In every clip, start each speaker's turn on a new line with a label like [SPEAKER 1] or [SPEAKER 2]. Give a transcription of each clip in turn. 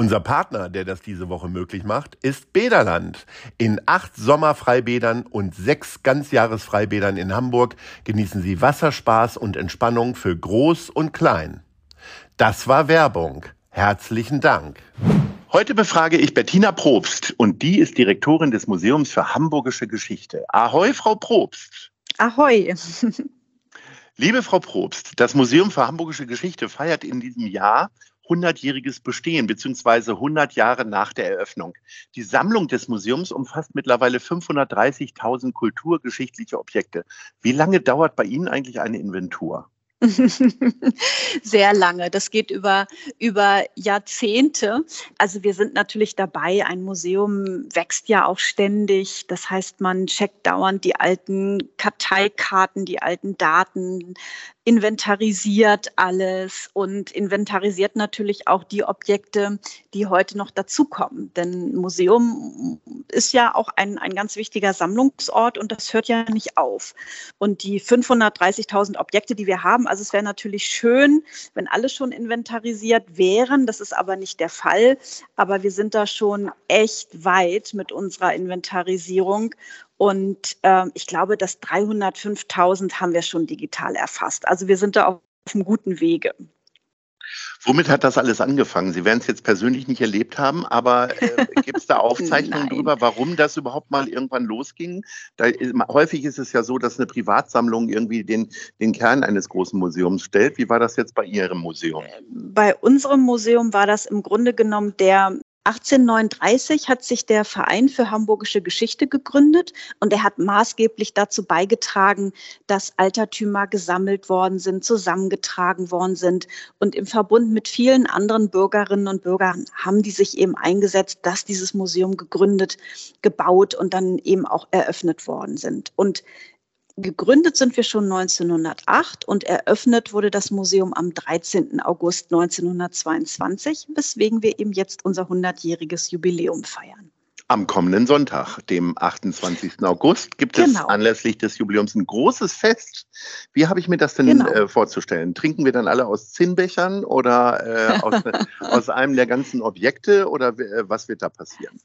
[SPEAKER 1] Unser Partner, der das diese Woche möglich macht, ist Bederland. In acht Sommerfreibädern und sechs Ganzjahresfreibädern in Hamburg genießen Sie Wasserspaß und Entspannung für Groß und Klein. Das war Werbung. Herzlichen Dank. Heute befrage ich Bettina Probst und die ist Direktorin des Museums für Hamburgische Geschichte. Ahoi, Frau Probst.
[SPEAKER 2] Ahoi.
[SPEAKER 1] Liebe Frau Probst, das Museum für Hamburgische Geschichte feiert in diesem Jahr 100-jähriges Bestehen beziehungsweise 100 Jahre nach der Eröffnung. Die Sammlung des Museums umfasst mittlerweile 530.000 kulturgeschichtliche Objekte. Wie lange dauert bei Ihnen eigentlich eine Inventur?
[SPEAKER 2] Sehr lange. Das geht über, über Jahrzehnte. Also wir sind natürlich dabei. Ein Museum wächst ja auch ständig. Das heißt, man checkt dauernd die alten Karteikarten, die alten Daten, inventarisiert alles und inventarisiert natürlich auch die Objekte, die heute noch dazukommen. Denn Museum ist ja auch ein, ein ganz wichtiger Sammlungsort und das hört ja nicht auf. Und die 530.000 Objekte, die wir haben, also es wäre natürlich schön, wenn alle schon inventarisiert wären. Das ist aber nicht der Fall. Aber wir sind da schon echt weit mit unserer Inventarisierung. Und äh, ich glaube, das 305.000 haben wir schon digital erfasst. Also wir sind da auf einem guten Wege.
[SPEAKER 1] Womit hat das alles angefangen? Sie werden es jetzt persönlich nicht erlebt haben, aber äh, gibt es da Aufzeichnungen darüber, warum das überhaupt mal irgendwann losging? Da, häufig ist es ja so, dass eine Privatsammlung irgendwie den, den Kern eines großen Museums stellt. Wie war das jetzt bei Ihrem Museum?
[SPEAKER 2] Bei unserem Museum war das im Grunde genommen der 1839 hat sich der Verein für Hamburgische Geschichte gegründet und er hat maßgeblich dazu beigetragen, dass Altertümer gesammelt worden sind, zusammengetragen worden sind. Und im Verbund mit vielen anderen Bürgerinnen und Bürgern haben die sich eben eingesetzt, dass dieses Museum gegründet, gebaut und dann eben auch eröffnet worden sind. Und Gegründet sind wir schon 1908 und eröffnet wurde das Museum am 13. August 1922, weswegen wir eben jetzt unser 100-jähriges Jubiläum feiern.
[SPEAKER 1] Am kommenden Sonntag, dem 28. August, gibt genau. es anlässlich des Jubiläums ein großes Fest. Wie habe ich mir das denn genau. äh, vorzustellen? Trinken wir dann alle aus Zinnbechern oder äh, aus, aus, einem der ganzen Objekte oder äh, was wird da passieren?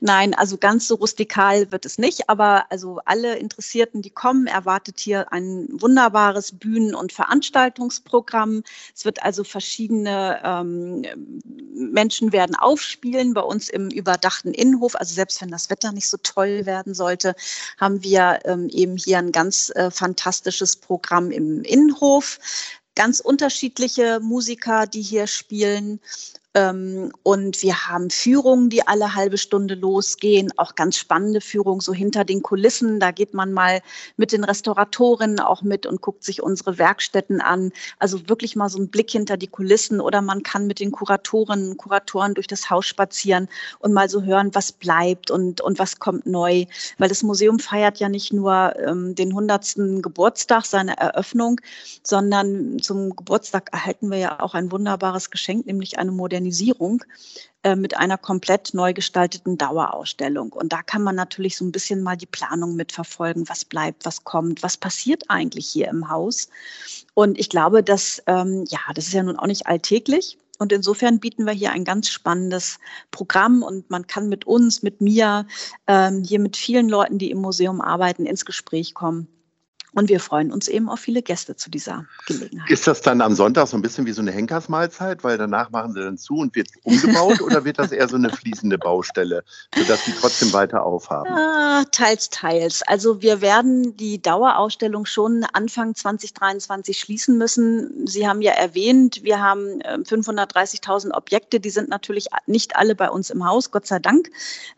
[SPEAKER 2] Nein, also ganz so rustikal wird es nicht, aber also alle Interessierten, die kommen, erwartet hier ein wunderbares Bühnen- und Veranstaltungsprogramm. Es wird also verschiedene ähm, Menschen werden aufspielen bei uns im überdachten Innenhof. Also selbst wenn das Wetter nicht so toll werden sollte, haben wir ähm, eben hier ein ganz äh, fantastisches Programm im Innenhof ganz unterschiedliche Musiker, die hier spielen. Ähm, und wir haben Führungen, die alle halbe Stunde losgehen, auch ganz spannende Führungen so hinter den Kulissen. Da geht man mal mit den Restauratorinnen auch mit und guckt sich unsere Werkstätten an. Also wirklich mal so ein Blick hinter die Kulissen oder man kann mit den Kuratorinnen und Kuratoren durch das Haus spazieren und mal so hören, was bleibt und, und was kommt neu. Weil das Museum feiert ja nicht nur ähm, den 100. Geburtstag, seine Eröffnung, sondern zum Geburtstag erhalten wir ja auch ein wunderbares Geschenk, nämlich eine Modernisierung Modernisierung äh, mit einer komplett neu gestalteten Dauerausstellung. Und da kann man natürlich so ein bisschen mal die Planung mitverfolgen, was bleibt, was kommt, was passiert eigentlich hier im Haus. Und ich glaube, dass, ähm, ja, das ist ja nun auch nicht alltäglich. Und insofern bieten wir hier ein ganz spannendes Programm und man kann mit uns, mit mir, ähm, hier mit vielen Leuten, die im Museum arbeiten, ins Gespräch kommen Und wir freuen uns eben auf viele Gäste zu dieser Gelegenheit.
[SPEAKER 1] Ist das dann am Sonntag so ein bisschen wie so eine Henkersmahlzeit, weil danach machen sie dann zu und wird umgebaut oder wird das eher so eine fließende Baustelle, sodass sie trotzdem weiter aufhaben?
[SPEAKER 2] Ah, teils, teils. Also wir werden die Dauerausstellung schon Anfang 2023 schließen müssen. Sie haben ja erwähnt, wir haben 530.000 ähm, Objekte, die sind natürlich nicht alle bei uns im Haus, Gott sei Dank.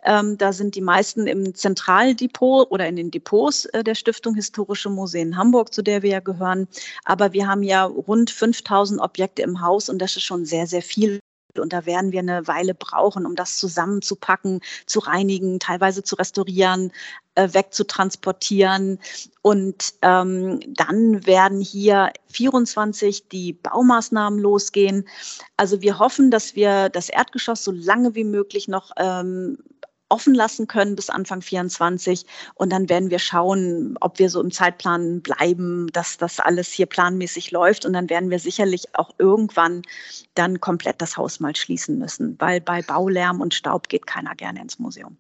[SPEAKER 2] Ähm, da sind die meisten im Zentraldepot oder in den Depots äh, der Stiftung Historische Museen Museen Hamburg, zu der wir ja gehören. Aber wir haben ja rund 5000 Objekte im Haus und das ist schon sehr, sehr viel. Und da werden wir eine Weile brauchen, um das zusammenzupacken, zu reinigen, teilweise zu restaurieren, äh, wegzutransportieren. Und ähm, dann werden hier 24 die Baumaßnahmen losgehen. Also wir hoffen, dass wir das Erdgeschoss so lange wie möglich noch ähm, offen lassen können bis Anfang 24. Und dann werden wir schauen, ob wir so im Zeitplan bleiben, dass das alles hier planmäßig läuft. Und dann werden wir sicherlich auch irgendwann dann komplett das Haus mal schließen müssen, weil bei Baulärm und Staub geht keiner gerne ins Museum.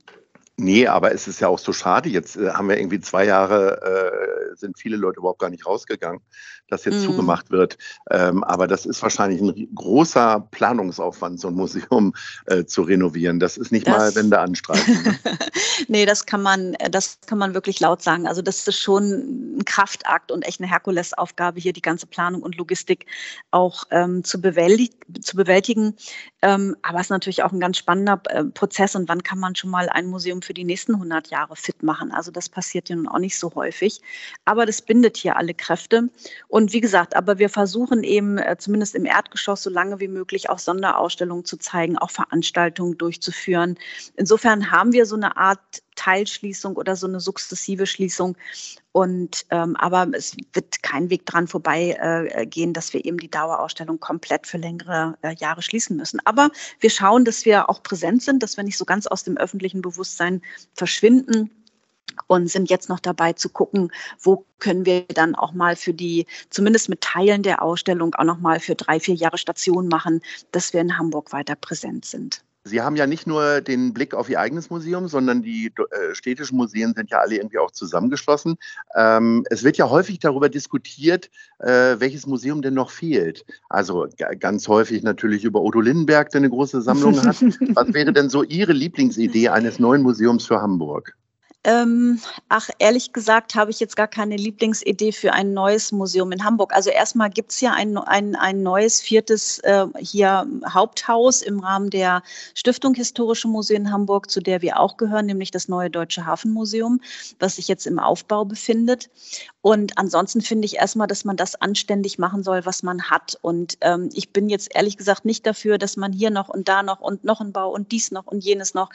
[SPEAKER 1] Nee, aber es ist ja auch so schade. Jetzt äh, haben wir irgendwie zwei Jahre, äh, sind viele Leute überhaupt gar nicht rausgegangen, dass jetzt mm. zugemacht wird. Ähm, aber das ist wahrscheinlich ein großer Planungsaufwand, so ein Museum äh, zu renovieren. Das ist nicht das, mal Wände anstreichen. Ne?
[SPEAKER 2] nee, das kann man, das kann man wirklich laut sagen. Also das ist schon ein Kraftakt und echt eine Herkulesaufgabe, hier die ganze Planung und Logistik auch ähm, zu, bewältig zu bewältigen. Ähm, aber es ist natürlich auch ein ganz spannender äh, Prozess. Und wann kann man schon mal ein Museum für die nächsten 100 Jahre fit machen. Also das passiert ja nun auch nicht so häufig. Aber das bindet hier alle Kräfte. Und wie gesagt, aber wir versuchen eben äh, zumindest im Erdgeschoss so lange wie möglich auch Sonderausstellungen zu zeigen, auch Veranstaltungen durchzuführen. Insofern haben wir so eine Art Teilschließung oder so eine sukzessive Schließung. Und ähm, aber es wird kein Weg dran vorbei äh, gehen, dass wir eben die Dauerausstellung komplett für längere äh, Jahre schließen müssen. Aber wir schauen, dass wir auch präsent sind, dass wir nicht so ganz aus dem öffentlichen Bewusstsein verschwinden und sind jetzt noch dabei zu gucken, wo können wir dann auch mal für die, zumindest mit Teilen der Ausstellung, auch noch mal für drei, vier Jahre Station machen, dass wir in Hamburg weiter präsent sind.
[SPEAKER 1] Sie haben ja nicht nur den Blick auf Ihr eigenes Museum, sondern die äh, städtischen Museen sind ja alle irgendwie auch zusammengeschlossen. Ähm, es wird ja häufig darüber diskutiert, äh, welches Museum denn noch fehlt. Also ganz häufig natürlich über Odo Lindenberg, der eine große Sammlung hat. Was wäre denn so Ihre Lieblingsidee eines neuen Museums für Hamburg?
[SPEAKER 2] Ähm, ach, ehrlich gesagt habe ich jetzt gar keine Lieblingsidee für ein neues Museum in Hamburg. Also erstmal gibt es ja ein, ein, ein neues viertes äh, hier Haupthaus im Rahmen der Stiftung Historische Museen Hamburg, zu der wir auch gehören, nämlich das neue Deutsche Hafenmuseum, was sich jetzt im Aufbau befindet. Und ansonsten finde ich erstmal, dass man das anständig machen soll, was man hat. Und ähm, ich bin jetzt ehrlich gesagt nicht dafür, dass man hier noch und da noch und noch ein Bau und dies noch und jenes noch,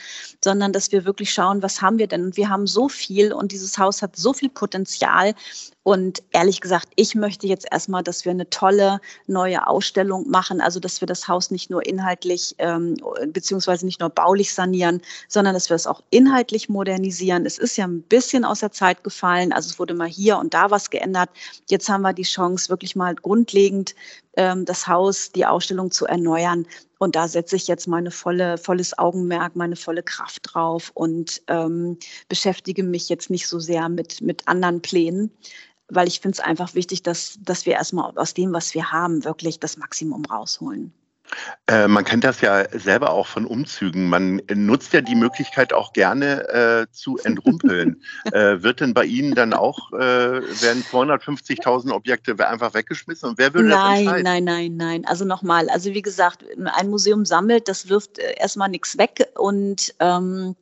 [SPEAKER 2] sondern dass wir wirklich schauen, was haben wir denn? Und wir haben so viel und dieses Haus hat so viel Potenzial. Und ehrlich gesagt, ich möchte jetzt erstmal, dass wir eine tolle neue Ausstellung machen, also dass wir das Haus nicht nur inhaltlich ähm, beziehungsweise nicht nur baulich sanieren, sondern dass wir es auch inhaltlich modernisieren. Es ist ja ein bisschen aus der Zeit gefallen, also es wurde mal hier und da was geändert. Jetzt haben wir die Chance, wirklich mal grundlegend ähm, das Haus, die Ausstellung zu erneuern. Und da setze ich jetzt meine volle, volles Augenmerk, meine volle Kraft drauf und ähm, beschäftige mich jetzt nicht so sehr mit, mit anderen Plänen, weil ich finde es einfach wichtig, dass, dass wir erstmal aus dem, was wir haben, wirklich das Maximum rausholen.
[SPEAKER 1] Äh, man kennt das ja selber auch von Umzügen. Man nutzt ja die Möglichkeit auch gerne äh, zu entrumpeln. äh, wird denn bei Ihnen dann auch, äh, werden 250.000 Objekte einfach weggeschmissen? Und wer würde
[SPEAKER 2] nein,
[SPEAKER 1] das entscheiden?
[SPEAKER 2] Nein, nein, nein. Also nochmal, also wie gesagt, ein Museum sammelt, das wirft äh, erstmal nichts weg und ähm,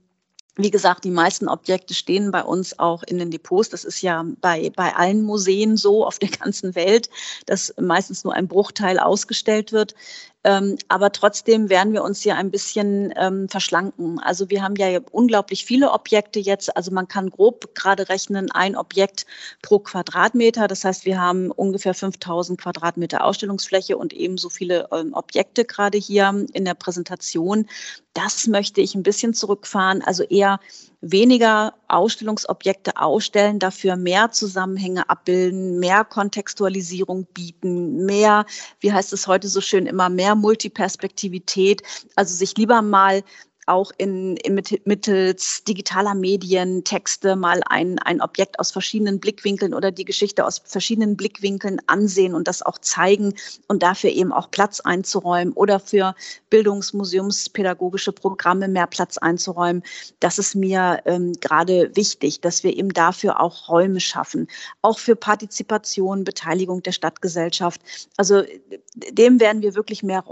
[SPEAKER 2] wie gesagt, die meisten Objekte stehen bei uns auch in den Depots. Das ist ja bei, bei allen Museen so auf der ganzen Welt, dass meistens nur ein Bruchteil ausgestellt wird. Ähm, aber trotzdem werden wir uns hier ein bisschen ähm, verschlanken. Also wir haben ja unglaublich viele Objekte jetzt. Also man kann grob gerade rechnen, ein Objekt pro Quadratmeter. Das heißt, wir haben ungefähr 5000 Quadratmeter Ausstellungsfläche und ebenso viele ähm, Objekte gerade hier in der Präsentation. Das möchte ich ein bisschen zurückfahren. Also eher weniger Ausstellungsobjekte ausstellen, dafür mehr Zusammenhänge abbilden, mehr Kontextualisierung bieten, mehr, wie heißt es heute so schön, immer mehr Multiperspektivität. Also sich lieber mal auch in, in mittels digitaler Medien Texte mal ein, ein Objekt aus verschiedenen Blickwinkeln oder die Geschichte aus verschiedenen Blickwinkeln ansehen und das auch zeigen und dafür eben auch Platz einzuräumen oder für Bildungsmuseumspädagogische Programme mehr Platz einzuräumen. Das ist mir ähm, gerade wichtig, dass wir eben dafür auch Räume schaffen, auch für Partizipation, Beteiligung der Stadtgesellschaft. Also dem werden wir wirklich mehr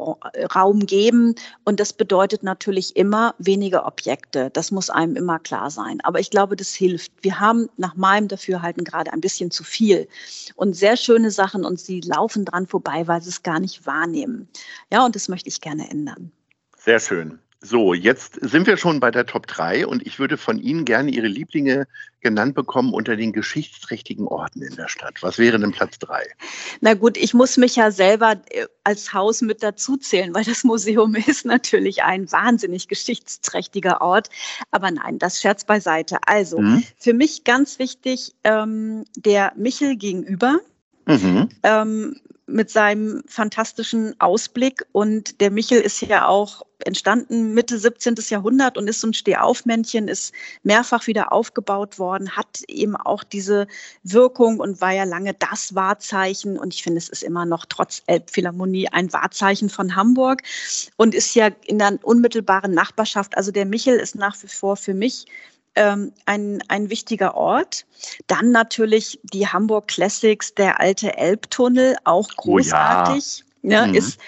[SPEAKER 2] Raum geben und das bedeutet natürlich immer weniger Objekte. Das muss einem immer klar sein. Aber ich glaube, das hilft. Wir haben nach meinem Dafürhalten gerade ein bisschen zu viel und sehr schöne Sachen und sie laufen dran vorbei, weil sie es gar nicht wahrnehmen. Ja, und das möchte ich gerne ändern.
[SPEAKER 1] Sehr schön. So, jetzt sind wir schon bei der Top 3 und ich würde von Ihnen gerne Ihre Lieblinge genannt bekommen unter den geschichtsträchtigen Orten in der Stadt. Was wäre denn Platz 3?
[SPEAKER 2] Na gut, ich muss mich ja selber äh, als Haus mit dazuzählen, weil das Museum ist natürlich ein wahnsinnig geschichtsträchtiger Ort. Aber nein, das Scherz beiseite. Also, mhm. für mich ganz wichtig, ähm, der Michel gegenüber. Mhm. Ähm, mit seinem fantastischen Ausblick. Und der Michel ist ja auch entstanden Mitte 17. Jahrhundert und ist so ein Stehaufmännchen, ist mehrfach wieder aufgebaut worden, hat eben auch diese Wirkung und war ja lange das Wahrzeichen. Und ich finde, es ist immer noch trotz Elbphilharmonie ein Wahrzeichen von Hamburg und ist ja in der unmittelbaren Nachbarschaft. Also der Michel ist nach wie vor für mich ähm, ein, ein wichtiger Ort. Dann natürlich die Hamburg Classics, der alte Elbtunnel, auch großartig. Oh ja. Ja, mhm. Ist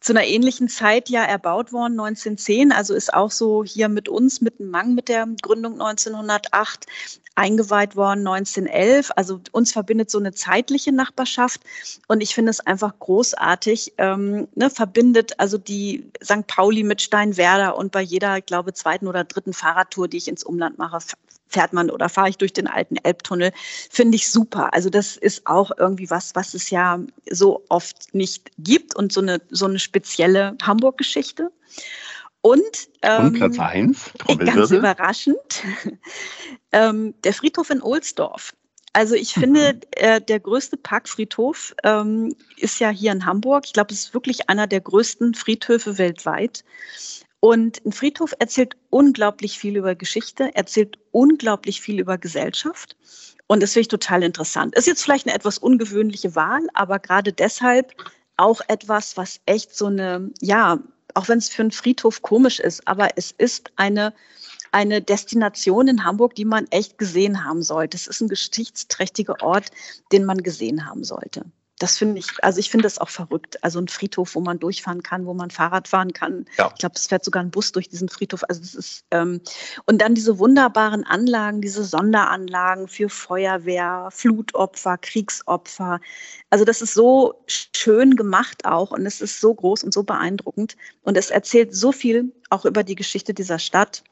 [SPEAKER 2] zu einer ähnlichen Zeit ja erbaut worden, 1910, also ist auch so hier mit uns, mit dem Mang mit der Gründung 1908 eingeweiht worden, 1911. Also uns verbindet so eine zeitliche Nachbarschaft und ich finde es einfach großartig, ähm, ne, verbindet also die St. Pauli mit Steinwerder und bei jeder, ich glaube, zweiten oder dritten Fahrradtour, die ich ins Umland mache, fährt man oder fahre ich durch den alten Elbtunnel, finde ich super. Also das ist auch irgendwie was, was es ja so oft nicht gibt und so eine, so eine spezielle Hamburg-Geschichte. Und,
[SPEAKER 1] ähm, und Platz 1,
[SPEAKER 2] ganz überraschend, ähm, der Friedhof in Ohlsdorf. Also ich finde, mhm. äh, der größte Parkfriedhof ähm, ist ja hier in Hamburg. Ich glaube, es ist wirklich einer der größten Friedhöfe weltweit. Und ein Friedhof erzählt unglaublich viel über Geschichte, erzählt unglaublich viel über Gesellschaft. Und das finde ich total interessant. Ist jetzt vielleicht eine etwas ungewöhnliche Wahl, aber gerade deshalb auch etwas, was echt so eine, ja, auch wenn es für einen Friedhof komisch ist, aber es ist eine, eine Destination in Hamburg, die man echt gesehen haben sollte. Es ist ein geschichtsträchtiger Ort, den man gesehen haben sollte das finde ich, also ich finde das auch verrückt. Also ein Friedhof, wo man durchfahren kann, wo man Fahrrad fahren kann. Ja. Ich glaube, es fährt sogar ein Bus durch diesen Friedhof. Also das ist ähm, und dann diese wunderbaren Anlagen, diese Sonderanlagen für Feuerwehr, Flutopfer, Kriegsopfer. Also das ist so schön gemacht auch und es ist so groß und so beeindruckend und es erzählt so viel auch über die Geschichte dieser Stadt.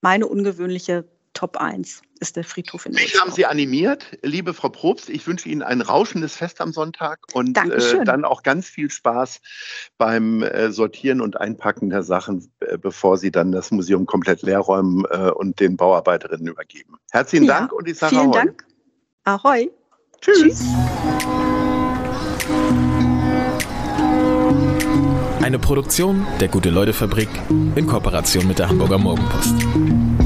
[SPEAKER 2] Meine ungewöhnliche Top 1 ist der Friedhof in
[SPEAKER 1] Mich haben Sie animiert, liebe Frau Probst. Ich wünsche Ihnen ein rauschendes Fest am Sonntag und äh, dann auch ganz viel Spaß beim äh, Sortieren und Einpacken der Sachen, äh, bevor Sie dann das Museum komplett leer räumen äh, und den Bauarbeiterinnen übergeben. Herzlichen ja, Dank und ich sage
[SPEAKER 2] Vielen Ahoi. Dank. Ahoi.
[SPEAKER 1] Tschüss. Tschüss.
[SPEAKER 3] Eine Produktion der Gute-Leute-Fabrik in Kooperation mit der Hamburger Morgenpost.